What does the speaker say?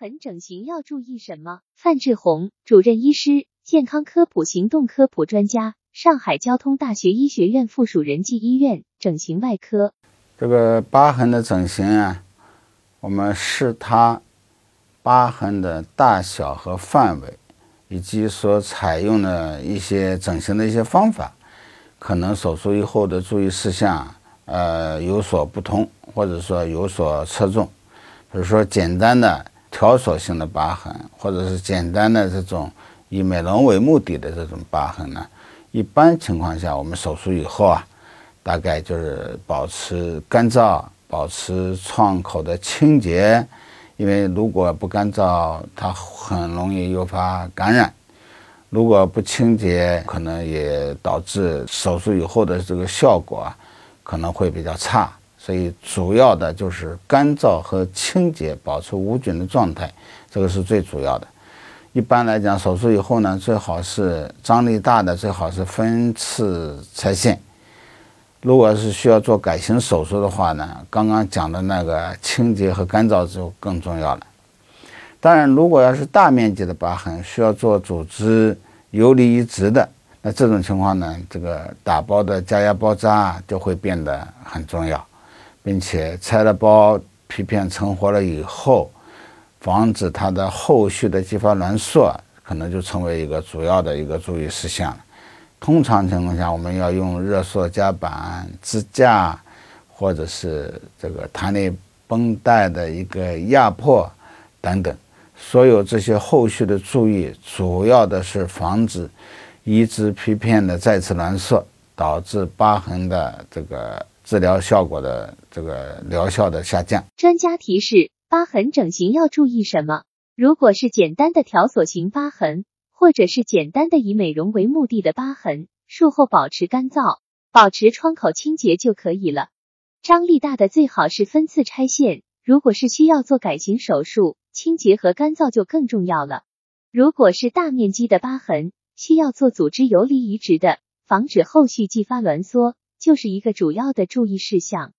痕整形要注意什么？范志红主任医师，健康科普行动科普专家，上海交通大学医学院附属仁济医院整形外科。这个疤痕的整形啊，我们视它疤痕的大小和范围，以及所采用的一些整形的一些方法，可能手术以后的注意事项呃有所不同，或者说有所侧重。比如说简单的。条索性的疤痕，或者是简单的这种以美容为目的的这种疤痕呢，一般情况下，我们手术以后啊，大概就是保持干燥，保持创口的清洁，因为如果不干燥，它很容易诱发感染；如果不清洁，可能也导致手术以后的这个效果啊，可能会比较差。所以主要的就是干燥和清洁，保持无菌的状态，这个是最主要的。一般来讲，手术以后呢，最好是张力大的，最好是分次拆线。如果是需要做改型手术的话呢，刚刚讲的那个清洁和干燥就更重要了。当然，如果要是大面积的疤痕，需要做组织游离移植的，那这种情况呢，这个打包的加压包扎就会变得很重要。并且拆了包皮片成活了以后，防止它的后续的继发挛缩，可能就成为一个主要的一个注意事项了。通常情况下，我们要用热缩夹板、支架，或者是这个弹力绷带的一个压迫等等。所有这些后续的注意，主要的是防止移植皮片的再次挛缩，导致疤痕的这个。治疗效果的这个疗效的下降。专家提示：疤痕整形要注意什么？如果是简单的条索型疤痕，或者是简单的以美容为目的的疤痕，术后保持干燥，保持创口清洁就可以了。张力大的最好是分次拆线。如果是需要做改型手术，清洁和干燥就更重要了。如果是大面积的疤痕，需要做组织游离移植的，防止后续继发挛缩。就是一个主要的注意事项。